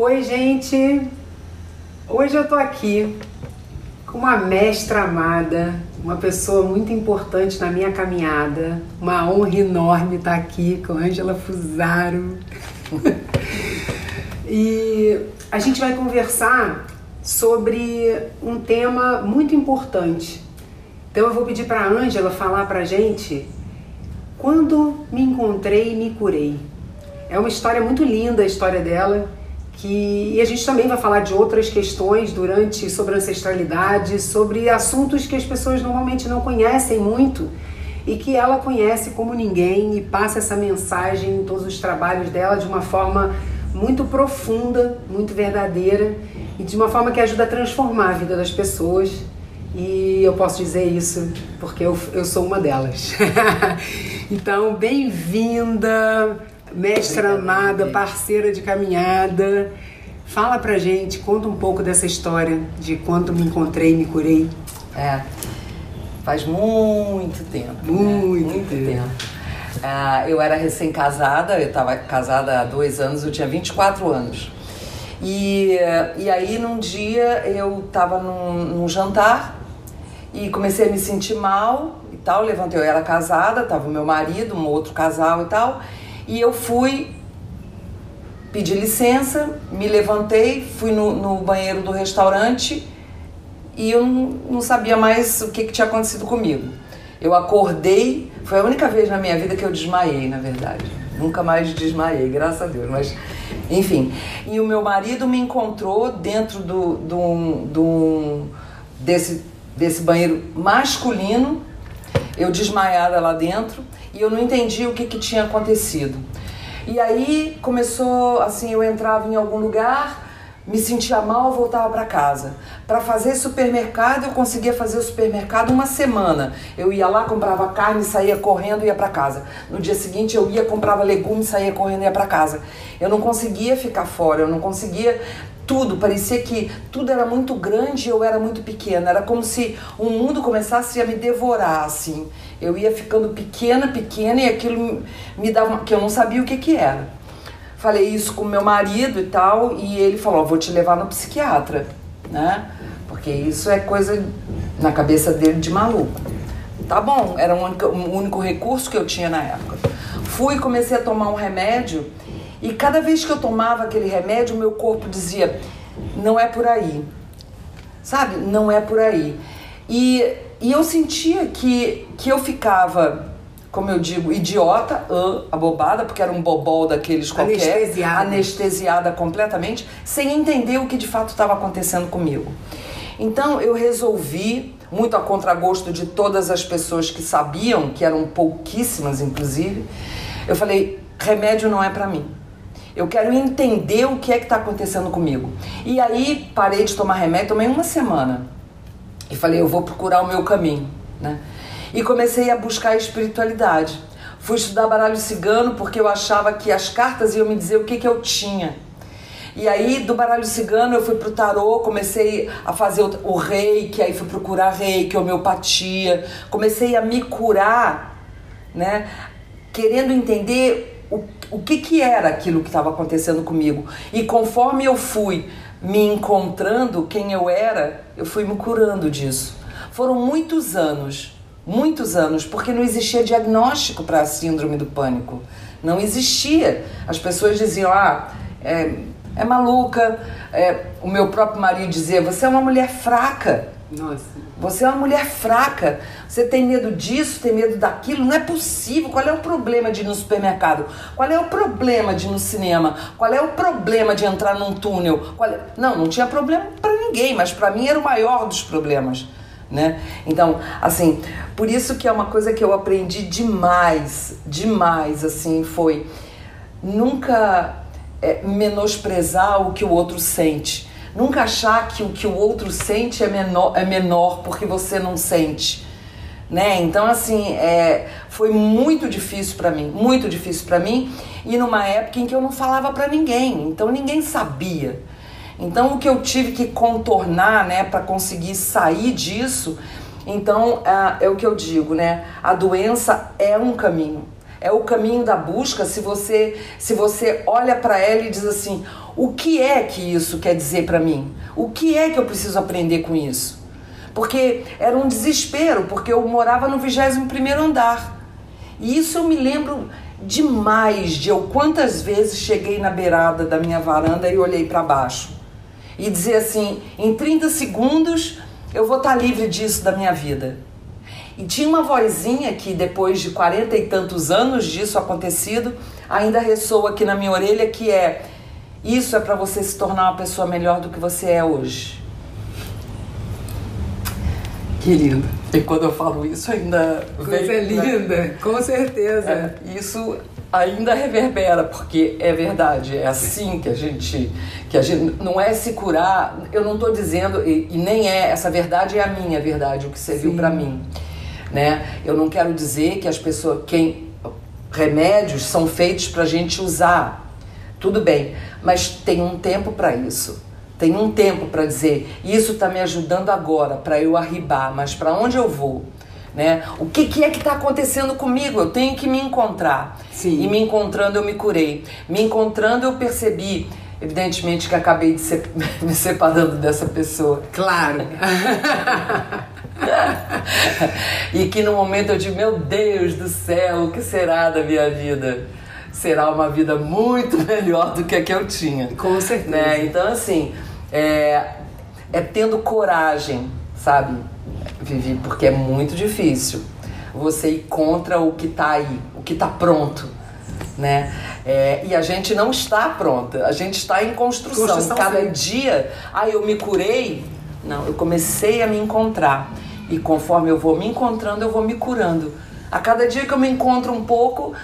Oi, gente! Hoje eu tô aqui com uma mestra amada, uma pessoa muito importante na minha caminhada. Uma honra enorme estar aqui com Ângela Fusaro. e a gente vai conversar sobre um tema muito importante. Então eu vou pedir para a Ângela falar para a gente quando me encontrei e me curei. É uma história muito linda a história dela, que e a gente também vai falar de outras questões durante sobre ancestralidade, sobre assuntos que as pessoas normalmente não conhecem muito e que ela conhece como ninguém e passa essa mensagem em todos os trabalhos dela de uma forma muito profunda, muito verdadeira e de uma forma que ajuda a transformar a vida das pessoas. E eu posso dizer isso porque eu, eu sou uma delas. então, bem-vinda, mestra amada, parceira de caminhada. Fala pra gente, conta um pouco dessa história de quando me encontrei e me curei. É, faz muito tempo. Muito, né? muito tempo. tempo. Ah, eu era recém-casada, eu estava casada há dois anos, eu tinha 24 anos. E, e aí num dia eu estava num, num jantar e comecei a me sentir mal e tal. Levantei, eu era casada, tava o meu marido, um outro casal e tal. E eu fui pedir licença, me levantei, fui no, no banheiro do restaurante e eu não, não sabia mais o que, que tinha acontecido comigo. Eu acordei, foi a única vez na minha vida que eu desmaiei, na verdade. Nunca mais desmaiei, graças a Deus. Mas, enfim. E o meu marido me encontrou dentro do, do, do desse, desse banheiro masculino, eu desmaiada lá dentro, e eu não entendi o que, que tinha acontecido. E aí começou assim, eu entrava em algum lugar, me sentia mal, voltava para casa. Para fazer supermercado, eu conseguia fazer o supermercado uma semana. Eu ia lá, comprava carne, saía correndo e ia para casa. No dia seguinte, eu ia, comprava legumes, saía correndo e ia para casa. Eu não conseguia ficar fora, eu não conseguia tudo. Parecia que tudo era muito grande e eu era muito pequena. Era como se o mundo começasse a me devorar, assim. Eu ia ficando pequena, pequena e aquilo me dava. que eu não sabia o que, que era. Falei isso com meu marido e tal, e ele falou: vou te levar no psiquiatra, né? Porque isso é coisa na cabeça dele de maluco. Tá bom, era o único, o único recurso que eu tinha na época. Fui e comecei a tomar um remédio, e cada vez que eu tomava aquele remédio, meu corpo dizia: não é por aí, sabe? Não é por aí. E, e eu sentia que, que eu ficava como eu digo, idiota, uh, abobada, porque era um bobol daqueles qualquer, Anestesiada. anestesiada completamente, sem entender o que de fato estava acontecendo comigo. Então eu resolvi, muito a contragosto de todas as pessoas que sabiam, que eram pouquíssimas inclusive, eu falei: remédio não é para mim. Eu quero entender o que é que está acontecendo comigo. E aí parei de tomar remédio, tomei uma semana. E falei: eu vou procurar o meu caminho, né? e comecei a buscar a espiritualidade. Fui estudar baralho cigano porque eu achava que as cartas iam me dizer o que, que eu tinha. E aí, do baralho cigano, eu fui pro tarô, comecei a fazer o, reiki, aí fui procurar reiki, homeopatia. Comecei a me curar, né? Querendo entender o, o que, que era aquilo que estava acontecendo comigo. E conforme eu fui me encontrando quem eu era, eu fui me curando disso. Foram muitos anos muitos anos, porque não existia diagnóstico para a síndrome do pânico. Não existia. As pessoas diziam, ah, é, é maluca. É, o meu próprio marido dizia, você é uma mulher fraca. Nossa. Você é uma mulher fraca. Você tem medo disso, tem medo daquilo. Não é possível. Qual é o problema de ir no supermercado? Qual é o problema de ir no cinema? Qual é o problema de entrar num túnel? É... Não, não tinha problema para ninguém, mas para mim era o maior dos problemas né? Então, assim, por isso que é uma coisa que eu aprendi demais, demais, assim, foi nunca é, menosprezar o que o outro sente. Nunca achar que o que o outro sente é menor, é menor porque você não sente. Né? Então, assim, é, foi muito difícil para mim, muito difícil para mim, e numa época em que eu não falava para ninguém, então ninguém sabia. Então, o que eu tive que contornar, né, para conseguir sair disso, então é, é o que eu digo, né? A doença é um caminho. É o caminho da busca se você se você olha para ela e diz assim: o que é que isso quer dizer para mim? O que é que eu preciso aprender com isso? Porque era um desespero, porque eu morava no 21º andar. E isso eu me lembro demais de eu quantas vezes cheguei na beirada da minha varanda e olhei para baixo. E dizer assim, em 30 segundos eu vou estar tá livre disso da minha vida. E tinha uma vozinha que depois de quarenta e tantos anos disso acontecido, ainda ressoa aqui na minha orelha que é isso é para você se tornar uma pessoa melhor do que você é hoje. Que lindo. E quando eu falo isso ainda Coisa vem, né? linda, né? com certeza. É, isso ainda reverbera, porque é verdade, é assim que a gente que a gente não é se curar, eu não estou dizendo e, e, nem é essa verdade é a minha verdade, o que serviu para mim, né? Eu não quero dizer que as pessoas quem remédios são feitos para a gente usar. Tudo bem, mas tem um tempo para isso. Tem um tempo para dizer, isso está me ajudando agora para eu arribar, mas para onde eu vou? Né? O que, que é que está acontecendo comigo? Eu tenho que me encontrar. Sim. E me encontrando eu me curei. Me encontrando eu percebi, evidentemente que acabei de ser, me separando dessa pessoa. Claro. e que no momento eu digo, meu Deus do céu, o que será da minha vida? Será uma vida muito melhor do que a que eu tinha. Com certeza. Né? Então, assim, é, é tendo coragem, sabe, Vivi? Porque é muito difícil você ir contra o que está aí, o que está pronto, né? É, e a gente não está pronta, a gente está em construção. construção Cada sim. dia, ah, eu me curei. Não, eu comecei a me encontrar. E conforme eu vou me encontrando, eu vou me curando. A cada dia que eu me encontro um pouco,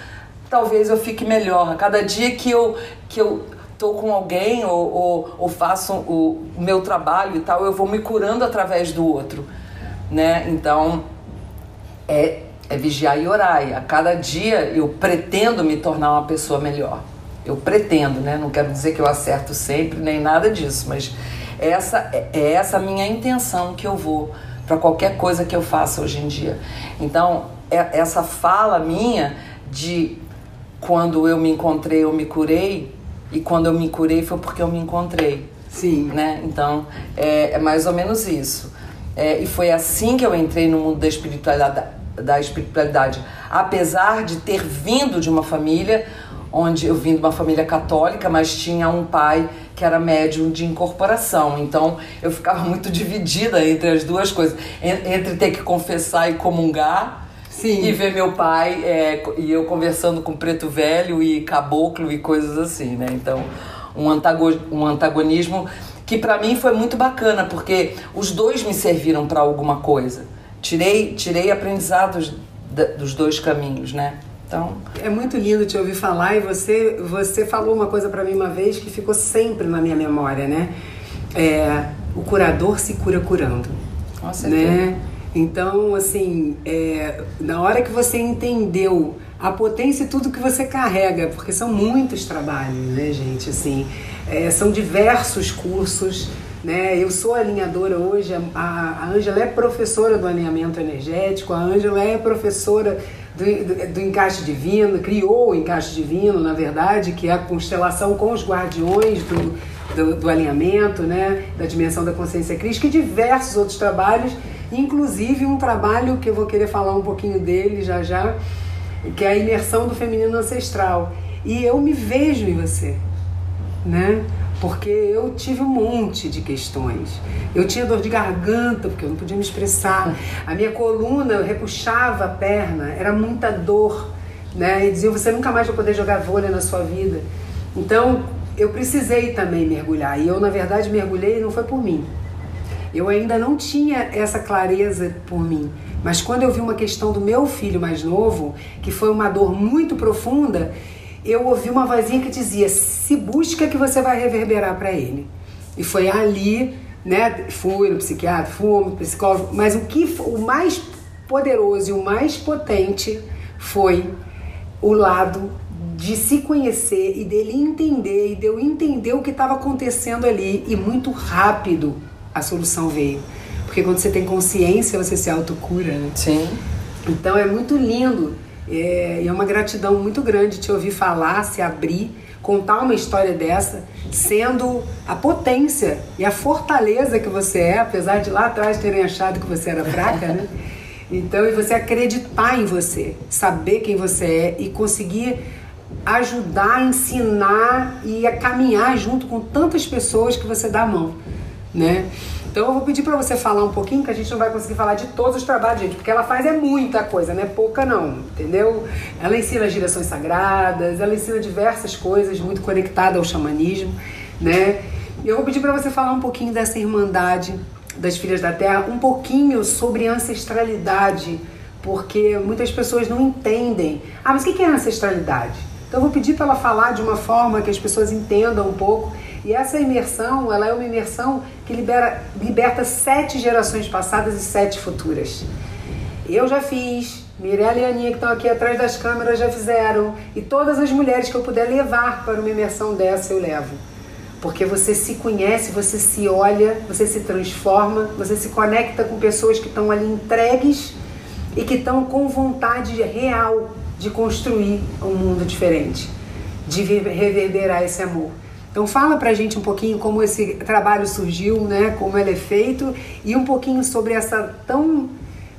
talvez eu fique melhor. A cada dia que eu, que eu tô com alguém ou, ou, ou faço o, o meu trabalho e tal, eu vou me curando através do outro, né? Então, é, é vigiar e orar. E a cada dia eu pretendo me tornar uma pessoa melhor. Eu pretendo, né? Não quero dizer que eu acerto sempre, nem nada disso, mas essa é, é essa minha intenção que eu vou para qualquer coisa que eu faça hoje em dia. Então, é, essa fala minha de quando eu me encontrei, eu me curei, e quando eu me curei foi porque eu me encontrei. Sim. Né? Então, é, é mais ou menos isso. É, e foi assim que eu entrei no mundo da espiritualidade, da espiritualidade. Apesar de ter vindo de uma família onde eu vim de uma família católica, mas tinha um pai que era médium de incorporação. Então eu ficava muito dividida entre as duas coisas, entre ter que confessar e comungar Sim. E ver meu pai é, e eu conversando com preto velho e caboclo e coisas assim, né? Então, um, antago, um antagonismo que para mim foi muito bacana, porque os dois me serviram para alguma coisa. Tirei, tirei aprendizados dos dois caminhos, né? Então, é muito lindo te ouvir falar e você você falou uma coisa para mim uma vez que ficou sempre na minha memória, né? É, o curador se cura curando. Nossa, né? Então, assim, é, na hora que você entendeu a potência e tudo que você carrega, porque são muitos trabalhos, né, gente? Assim, é, são diversos cursos. Né? Eu sou alinhadora hoje, a Ângela é professora do alinhamento energético, a Ângela é professora do, do, do, encaixe divino, criou o encaixe divino, na verdade, que é a constelação com os guardiões do, do, do alinhamento, né? da dimensão da consciência crítica e diversos outros trabalhos Inclusive um trabalho que eu vou querer falar um pouquinho dele já já, que é a imersão do feminino ancestral. E eu me vejo em você, né? Porque eu tive um monte de questões. Eu tinha dor de garganta, porque eu não podia me expressar. A minha coluna, eu repuxava a perna, era muita dor. Né? E diziam, você nunca mais vai poder jogar vôlei na sua vida. Então, eu precisei também mergulhar. E eu, na verdade, mergulhei não foi por mim. Eu ainda não tinha essa clareza por mim. Mas quando eu vi uma questão do meu filho mais novo, que foi uma dor muito profunda, eu ouvi uma vozinha que dizia: se busca que você vai reverberar para ele. E foi ali, né? Fui no psiquiatra, fui no psicólogo, mas o que o mais poderoso e o mais potente foi o lado de se conhecer e dele entender e de eu entender o que estava acontecendo ali e muito rápido a solução veio. Porque quando você tem consciência, você se autocura, né? Sim. Então é muito lindo é, e é uma gratidão muito grande te ouvir falar, se abrir, contar uma história dessa, sendo a potência e a fortaleza que você é, apesar de lá atrás terem achado que você era fraca, né? Então, e você acreditar em você, saber quem você é e conseguir ajudar, ensinar e a caminhar junto com tantas pessoas que você dá a mão, né? Então eu vou pedir para você falar um pouquinho, que a gente não vai conseguir falar de todos os trabalhos, gente, porque ela faz é muita coisa, não é pouca não, entendeu? Ela ensina as direções sagradas, ela ensina diversas coisas muito conectadas ao xamanismo, né? E eu vou pedir para você falar um pouquinho dessa irmandade das Filhas da Terra, um pouquinho sobre ancestralidade, porque muitas pessoas não entendem. Ah, mas o que é ancestralidade? Então eu vou pedir para ela falar de uma forma que as pessoas entendam um pouco. E essa imersão, ela é uma imersão que libera, liberta sete gerações passadas e sete futuras. Eu já fiz, Mirella e Aninha que estão aqui atrás das câmeras já fizeram, e todas as mulheres que eu puder levar para uma imersão dessa eu levo. Porque você se conhece, você se olha, você se transforma, você se conecta com pessoas que estão ali entregues e que estão com vontade real de construir um mundo diferente, de reverberar esse amor. Então fala pra gente um pouquinho como esse trabalho surgiu, né, como ele é feito e um pouquinho sobre essa tão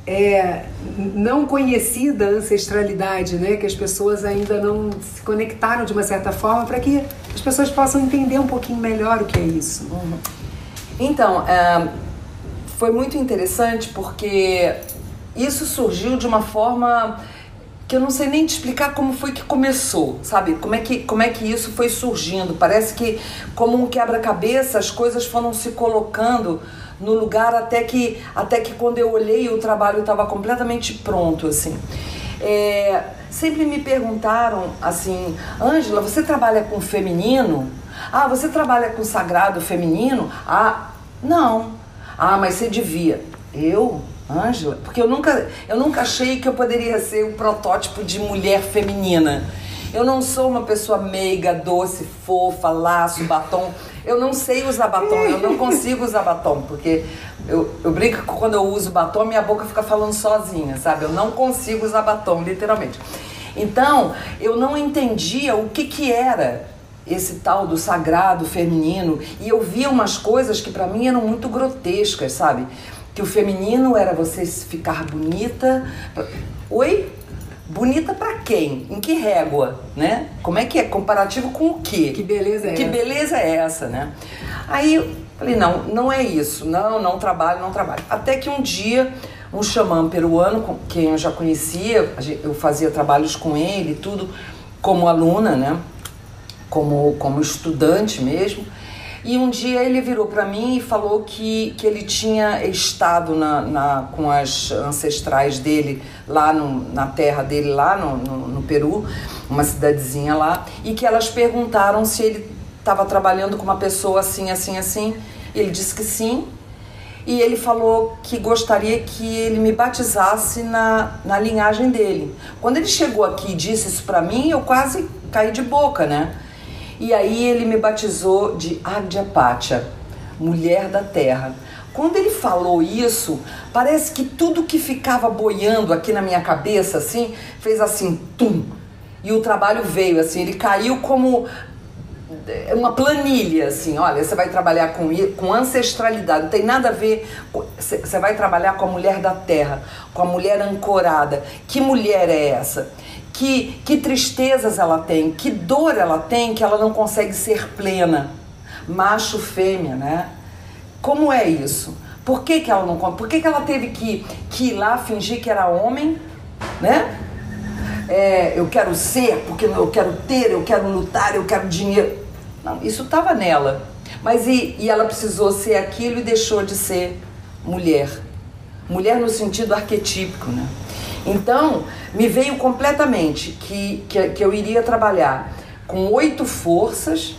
é, não conhecida ancestralidade, né, que as pessoas ainda não se conectaram de uma certa forma para que as pessoas possam entender um pouquinho melhor o que é isso. Então, é, foi muito interessante porque isso surgiu de uma forma que eu não sei nem te explicar como foi que começou, sabe? Como é que, como é que isso foi surgindo. Parece que, como um quebra-cabeça, as coisas foram se colocando no lugar até que, até que quando eu olhei, o trabalho estava completamente pronto, assim. É, sempre me perguntaram assim, Ângela, você trabalha com feminino? Ah, você trabalha com sagrado feminino? Ah, não. Ah, mas você devia. Eu? Ângela, porque eu nunca, eu nunca achei que eu poderia ser um protótipo de mulher feminina. Eu não sou uma pessoa meiga, doce, fofa, laço, batom. Eu não sei usar batom, eu não consigo usar batom, porque eu, eu brinco que quando eu uso batom, minha boca fica falando sozinha, sabe? Eu não consigo usar batom, literalmente. Então, eu não entendia o que, que era esse tal do sagrado feminino e eu via umas coisas que para mim eram muito grotescas, sabe? Que o feminino era você ficar bonita. Oi? Bonita para quem? Em que régua, né? Como é que é? Comparativo com o quê? Que beleza é que essa? Que beleza é essa, né? Aí falei, não, não é isso. Não, não trabalho, não trabalho. Até que um dia um xamã peruano, quem eu já conhecia, eu fazia trabalhos com ele, tudo como aluna, né? Como, como estudante mesmo. E um dia ele virou para mim e falou que, que ele tinha estado na, na, com as ancestrais dele lá no, na terra dele, lá no, no, no Peru, uma cidadezinha lá, e que elas perguntaram se ele estava trabalhando com uma pessoa assim, assim, assim. Ele disse que sim. E ele falou que gostaria que ele me batizasse na, na linhagem dele. Quando ele chegou aqui e disse isso para mim, eu quase caí de boca, né? E aí ele me batizou de Adyapacha, mulher da terra. Quando ele falou isso, parece que tudo que ficava boiando aqui na minha cabeça, assim, fez assim, tum. E o trabalho veio, assim, ele caiu como uma planilha, assim, olha, você vai trabalhar com, com ancestralidade, não tem nada a ver, você vai trabalhar com a mulher da terra, com a mulher ancorada. Que mulher é essa? Que, que tristezas ela tem, que dor ela tem que ela não consegue ser plena. Macho, fêmea, né? Como é isso? Por que, que ela não Por que, que ela teve que, que ir lá fingir que era homem, né? É, eu quero ser, porque eu quero ter, eu quero lutar, eu quero dinheiro. Não, isso estava nela. Mas e, e ela precisou ser aquilo e deixou de ser mulher. Mulher no sentido arquetípico, né? Então, me veio completamente que, que, que eu iria trabalhar com oito forças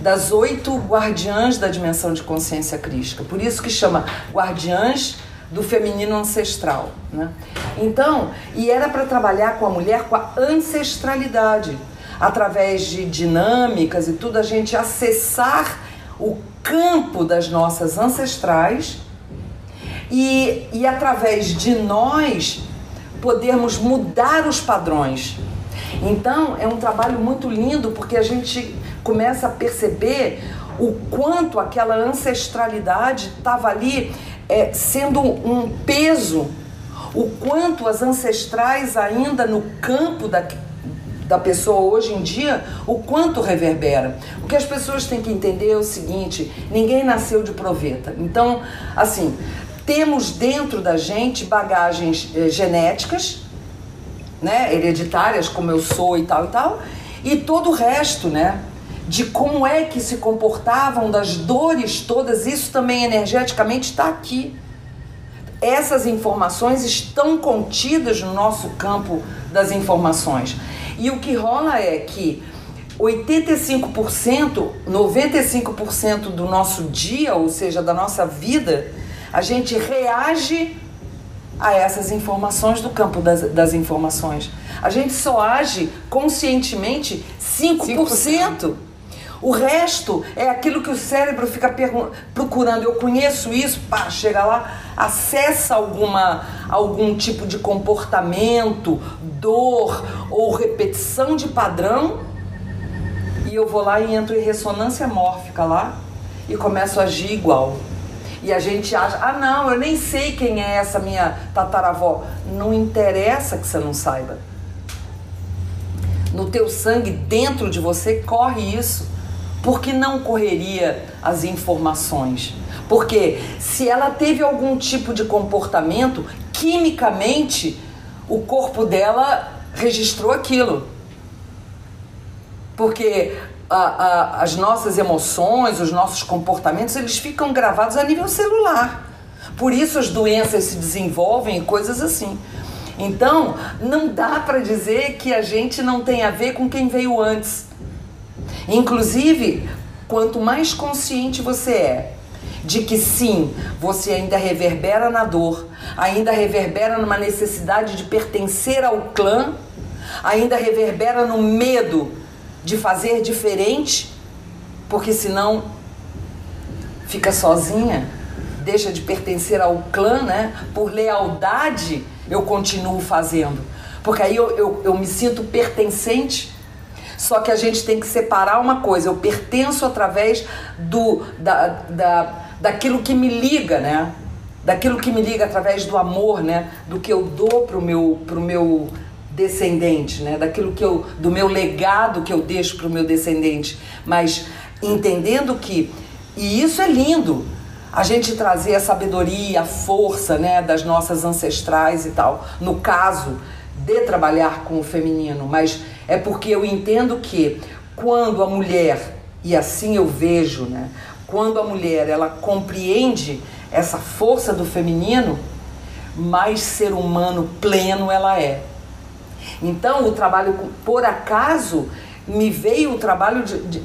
das oito guardiãs da dimensão de consciência crística. Por isso que chama guardiãs do feminino ancestral. Né? Então, e era para trabalhar com a mulher com a ancestralidade, através de dinâmicas e tudo, a gente acessar o campo das nossas ancestrais e, e através de nós podermos mudar os padrões. Então, é um trabalho muito lindo porque a gente começa a perceber o quanto aquela ancestralidade estava ali é, sendo um peso, o quanto as ancestrais ainda no campo da, da pessoa hoje em dia, o quanto reverbera. O que as pessoas têm que entender é o seguinte: ninguém nasceu de proveta. Então, assim, temos dentro da gente bagagens eh, genéticas, né, hereditárias, como eu sou e tal e tal, e todo o resto, né? De como é que se comportavam, das dores todas, isso também energeticamente está aqui. Essas informações estão contidas no nosso campo das informações. E o que rola é que 85%, 95% do nosso dia, ou seja, da nossa vida, a gente reage a essas informações do campo das, das informações. A gente só age conscientemente 5%. 5%. O resto é aquilo que o cérebro fica procurando. Eu conheço isso, pá, chega lá, acessa alguma, algum tipo de comportamento, dor ou repetição de padrão, e eu vou lá e entro em ressonância mórfica lá e começo a agir igual. E a gente acha, ah não, eu nem sei quem é essa minha tataravó. Não interessa que você não saiba. No teu sangue, dentro de você, corre isso. Porque não correria as informações? Porque se ela teve algum tipo de comportamento, quimicamente o corpo dela registrou aquilo. Porque a, a, as nossas emoções, os nossos comportamentos, eles ficam gravados a nível celular. Por isso as doenças se desenvolvem e coisas assim. Então, não dá para dizer que a gente não tem a ver com quem veio antes. Inclusive, quanto mais consciente você é de que sim, você ainda reverbera na dor, ainda reverbera numa necessidade de pertencer ao clã, ainda reverbera no medo de fazer diferente, porque senão fica sozinha, deixa de pertencer ao clã, né? Por lealdade eu continuo fazendo. Porque aí eu, eu, eu me sinto pertencente. Só que a gente tem que separar uma coisa. Eu pertenço através do, da, da, daquilo que me liga, né? Daquilo que me liga através do amor, né? Do que eu dou pro meu, pro meu descendente, né? Daquilo que eu, do meu legado que eu deixo para o meu descendente, mas entendendo que e isso é lindo, a gente trazer a sabedoria, a força, né, das nossas ancestrais e tal. No caso de trabalhar com o feminino, mas é porque eu entendo que quando a mulher e assim eu vejo, né, quando a mulher ela compreende essa força do feminino, mais ser humano pleno ela é. Então, o trabalho, por acaso, me veio o trabalho de, de,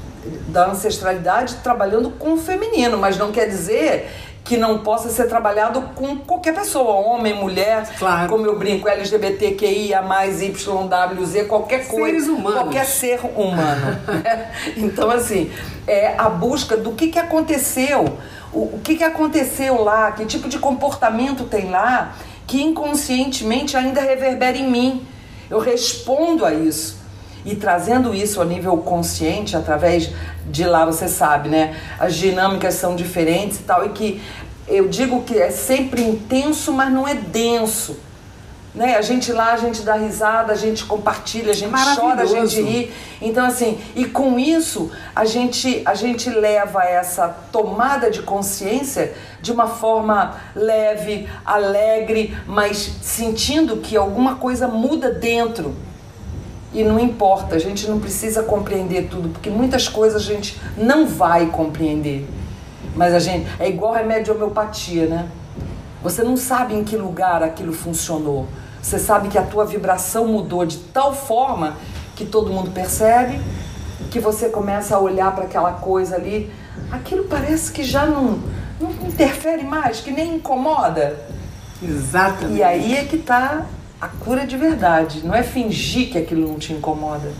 da ancestralidade trabalhando com o feminino, mas não quer dizer que não possa ser trabalhado com qualquer pessoa, homem, mulher, claro. como eu brinco, LGBTQIA, YWZ, qualquer coisa. Seres humanos. Qualquer ser humano. então, assim, é a busca do que, que aconteceu, o, o que, que aconteceu lá, que tipo de comportamento tem lá, que inconscientemente ainda reverbera em mim. Eu respondo a isso. E trazendo isso a nível consciente, através de lá, você sabe, né? As dinâmicas são diferentes e tal, e que eu digo que é sempre intenso, mas não é denso. Né? A gente lá, a gente dá risada, a gente compartilha, a gente chora, a gente ri. Então, assim, e com isso, a gente, a gente leva essa tomada de consciência de uma forma leve, alegre, mas sentindo que alguma coisa muda dentro. E não importa, a gente não precisa compreender tudo, porque muitas coisas a gente não vai compreender. Mas a gente é igual remédio de homeopatia, né? Você não sabe em que lugar aquilo funcionou você sabe que a tua vibração mudou de tal forma que todo mundo percebe, que você começa a olhar para aquela coisa ali, aquilo parece que já não, não interfere mais, que nem incomoda. Exatamente. E aí é que está a cura de verdade. Não é fingir que aquilo não te incomoda.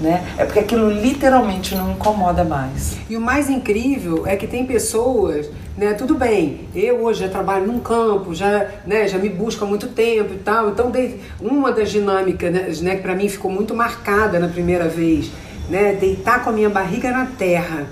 Né? É porque aquilo literalmente não incomoda mais. E o mais incrível é que tem pessoas né? Tudo bem, eu hoje já trabalho num campo, já, né, já me busco há muito tempo e tal. Então, uma das dinâmicas, né, né que para mim ficou muito marcada na primeira vez, né? Deitar com a minha barriga na terra.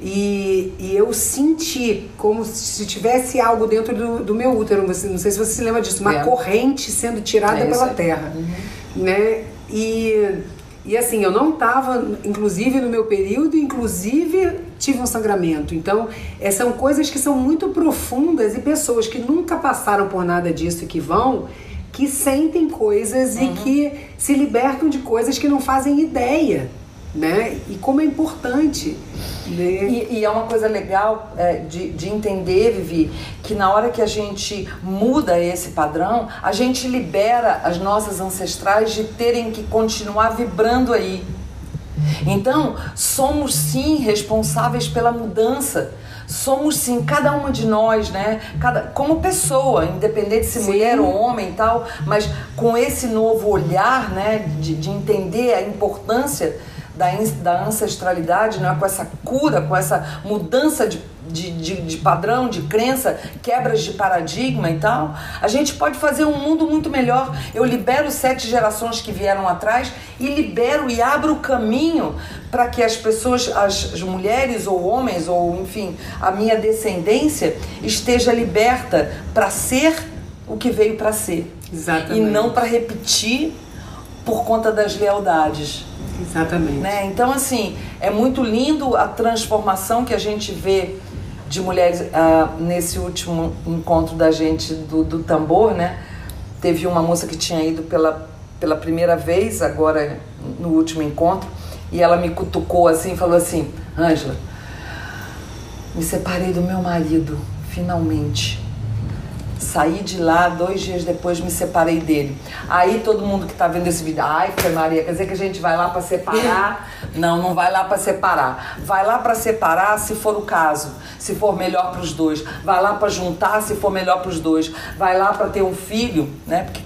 E, e eu senti como se tivesse algo dentro do, do meu útero, você, não sei se você se lembra disso, uma é. corrente sendo tirada é pela terra, uhum. né? E, e assim, eu não estava, inclusive no meu período, inclusive tive um sangramento. Então, é, são coisas que são muito profundas e pessoas que nunca passaram por nada disso e que vão, que sentem coisas uhum. e que se libertam de coisas que não fazem ideia né? E como é importante. E, e é uma coisa legal é, de, de entender, Vivi, que na hora que a gente muda esse padrão, a gente libera as nossas ancestrais de terem que continuar vibrando aí. Então, somos sim responsáveis pela mudança. Somos sim, cada uma de nós, né? Cada, como pessoa, independente se sim. mulher ou homem e tal, mas com esse novo olhar, né? De, de entender a importância da, da ancestralidade, né? com essa cura, com essa mudança de, de, de, de, padrão, de crença, quebras de paradigma e tal, a gente pode fazer um mundo muito melhor. Eu libero sete gerações que vieram atrás e libero e abro o caminho para que as pessoas, as, as mulheres ou homens, ou enfim, a minha descendência esteja liberta para ser o que veio para ser. Exatamente. E não para repetir por conta das lealdades. Exatamente. Né? Então, assim, é muito lindo a transformação que a gente vê de mulheres uh, nesse último encontro da gente do, do tambor, né? Teve uma moça que tinha ido pela, pela primeira vez, agora no último encontro, e ela me cutucou assim falou assim: Ângela, me separei do meu marido, finalmente. Saí de lá, dois dias depois me separei dele. Aí todo mundo que tá vendo esse vídeo, ai, foi Maria, quer dizer que a gente vai lá para separar? não, não vai lá para separar. Vai lá para separar se for o caso, se for melhor para os dois. Vai lá para juntar se for melhor para os dois. Vai lá para ter um filho, né? Porque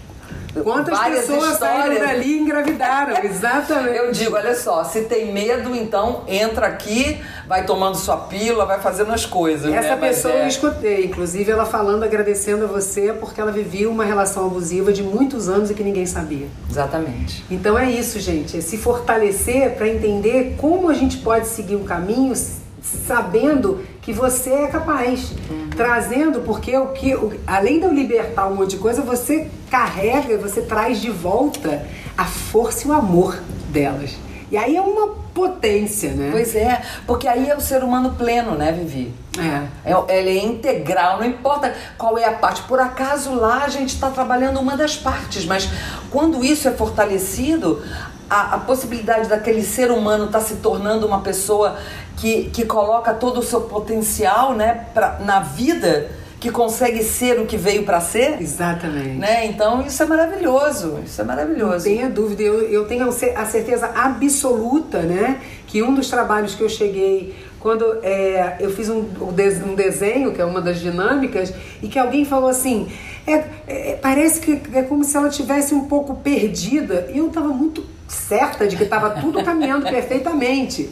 Quantas pessoas saíram dali e engravidaram? Exatamente. Eu digo, olha só, se tem medo, então entra aqui, vai tomando sua pílula, vai fazendo as coisas. Essa né? pessoa é... eu escutei, inclusive ela falando, agradecendo a você porque ela vivia uma relação abusiva de muitos anos e que ninguém sabia. Exatamente. Então é isso, gente, é se fortalecer para entender como a gente pode seguir um caminho sabendo que você é capaz, uhum. trazendo porque o que o, além de eu libertar um monte de coisa, você carrega, você traz de volta a força e o amor delas. E aí é uma potência, né? Pois é, porque aí é o ser humano pleno, né, Vivi? É. é ele é integral, não importa qual é a parte. Por acaso lá a gente está trabalhando uma das partes, mas quando isso é fortalecido, a, a possibilidade daquele ser humano estar tá se tornando uma pessoa que, que coloca todo o seu potencial né, pra, na vida, que consegue ser o que veio para ser. Exatamente. Né? Então isso é maravilhoso, isso é maravilhoso. Não tenha dúvida, eu, eu tenho a certeza absoluta né, que um dos trabalhos que eu cheguei quando é, eu fiz um, um desenho, que é uma das dinâmicas, e que alguém falou assim, é, é, parece que é como se ela tivesse um pouco perdida. E eu estava muito certa de que estava tudo caminhando perfeitamente.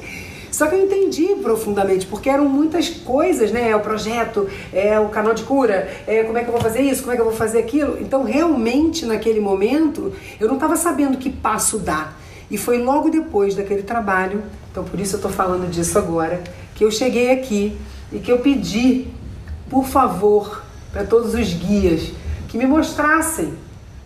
Só que eu entendi profundamente, porque eram muitas coisas, né? É o projeto, é o canal de cura, é como é que eu vou fazer isso, como é que eu vou fazer aquilo. Então, realmente, naquele momento, eu não estava sabendo que passo dar. E foi logo depois daquele trabalho, então por isso eu estou falando disso agora, que eu cheguei aqui e que eu pedi, por favor, para todos os guias, que me mostrassem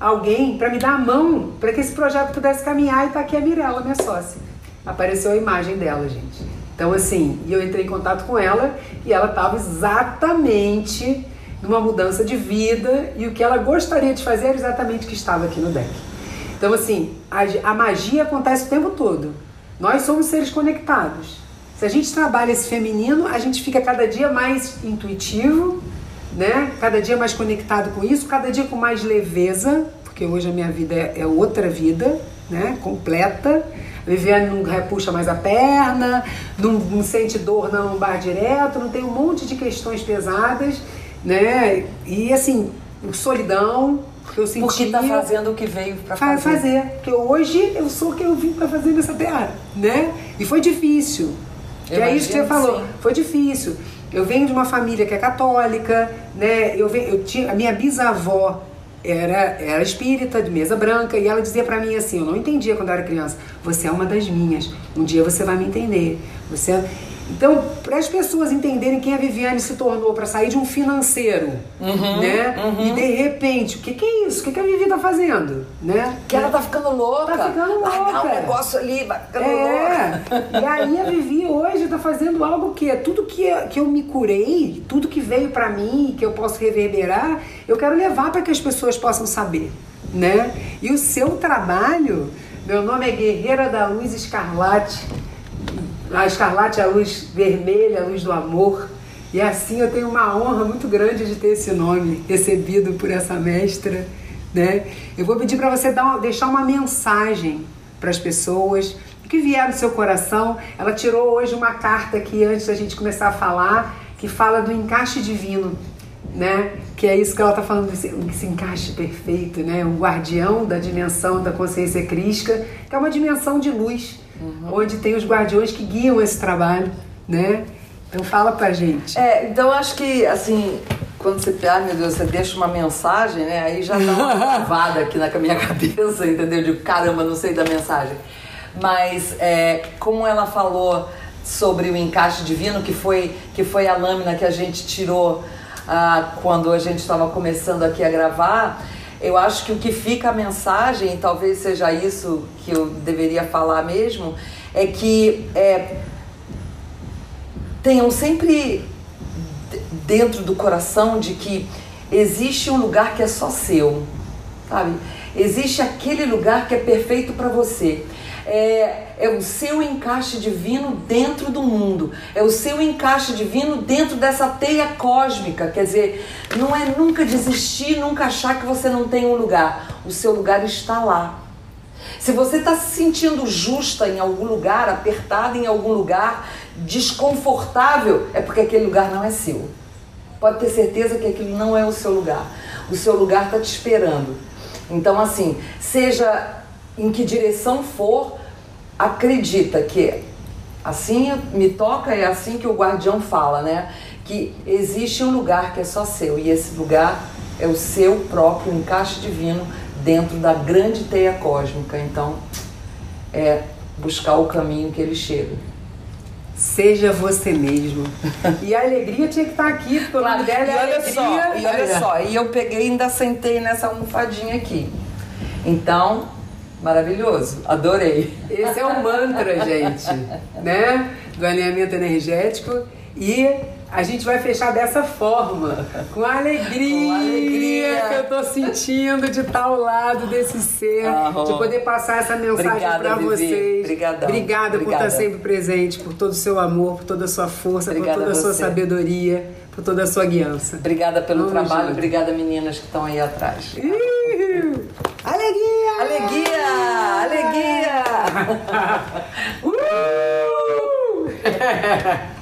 alguém para me dar a mão para que esse projeto pudesse caminhar e está aqui a Mirella, minha sócia. Apareceu a imagem dela, gente. Então, assim, eu entrei em contato com ela e ela estava exatamente numa mudança de vida e o que ela gostaria de fazer era exatamente o que estava aqui no deck. Então, assim, a, a magia acontece o tempo todo. Nós somos seres conectados. Se a gente trabalha esse feminino, a gente fica cada dia mais intuitivo, né? Cada dia mais conectado com isso, cada dia com mais leveza, porque hoje a minha vida é, é outra vida, né? Completa. A Viviane não repuxa mais a perna, não, não sente dor na lombar direto, não tem um monte de questões pesadas, né? E assim, solidão, eu senti. Porque está fazendo o que veio para fazer. fazer. Porque hoje eu sou o que eu vim para fazer nessa terra, né? E foi difícil. Que é isso que você falou. Sim. Foi difícil. Eu venho de uma família que é católica, né? Eu venho, eu tinha a minha bisavó era, era espírita, de mesa branca, e ela dizia para mim assim: eu não entendia quando eu era criança, você é uma das minhas, um dia você vai me entender. Você é... Então, para as pessoas entenderem quem a Viviane se tornou, para sair de um financeiro, uhum, né? Uhum. E de repente, o que, que é isso? O que, que a Vivi tá fazendo? Né? Que ela tá ficando louca. Tá ficando louca. Largar um negócio ali, ficando é. louca. E aí a Vivi hoje tá fazendo algo que é tudo que, que eu me curei, tudo que veio para mim, que eu posso reverberar, eu quero levar para que as pessoas possam saber, né? E o seu trabalho, meu nome é Guerreira da Luz Escarlate a escarlate é a luz vermelha, a luz do amor. E assim eu tenho uma honra muito grande de ter esse nome recebido por essa mestra. Né? Eu vou pedir para você uma, deixar uma mensagem para as pessoas que vier no seu coração. Ela tirou hoje uma carta aqui antes da gente começar a falar que fala do encaixe divino, né? Que é isso que ela está falando, esse, esse, encaixe perfeito, né? O guardião da dimensão da consciência crística, que é uma dimensão de luz uhum. onde tem os guardiões que guiam esse trabalho, né? Então fala pra gente. É, então acho que assim, quando você, ah, meu Deus, você deixa uma mensagem, né? Aí já dá uma travada aqui na minha cabeça, entendeu? De caramba, não sei da mensagem. Mas é, como ela falou sobre o encaixe divino, que foi, que foi a lâmina que a gente tirou ah, quando a gente estava começando aqui a gravar, eu acho que o que fica a mensagem, talvez seja isso que eu deveria falar mesmo, é que é, tenham sempre dentro do coração de que existe um lugar que é só seu, sabe? Existe aquele lugar que é perfeito para você é, é o seu encaixe divino dentro do mundo, é o seu encaixe divino dentro dessa teia cósmica. Quer dizer, não é nunca desistir, nunca achar que você não tem um lugar. O seu lugar está lá. Se você está se sentindo justa em algum lugar, apertada em algum lugar, desconfortável, é porque aquele lugar não é seu. Pode ter certeza que aquilo não é o seu lugar. O seu lugar está te esperando. Então, assim, seja em que direção for, acredita que assim me toca, é assim que o guardião fala, né? Que existe um lugar que é só seu e esse lugar é o seu próprio encaixe divino dentro da grande teia cósmica. Então, é buscar o caminho que ele chega. Seja você mesmo. E a alegria tinha que estar aqui, porque o nome dela é olha alegria. Só, e olha só, e eu peguei e ainda sentei nessa almofadinha aqui. Então, Maravilhoso, adorei. Esse é o mantra, gente, né? Do alinhamento energético. E a gente vai fechar dessa forma, com a alegria, com a alegria. que eu tô sentindo de estar ao lado desse ser, de poder passar essa mensagem para vocês. Obrigada, Obrigada por estar sempre presente, por todo o seu amor, por toda a sua força, Obrigada por toda a sua sabedoria, por toda a sua guiança. Obrigada pelo Vamos trabalho, junto. obrigada meninas que estão aí atrás. Alegria! Alegria! Alegria! uh!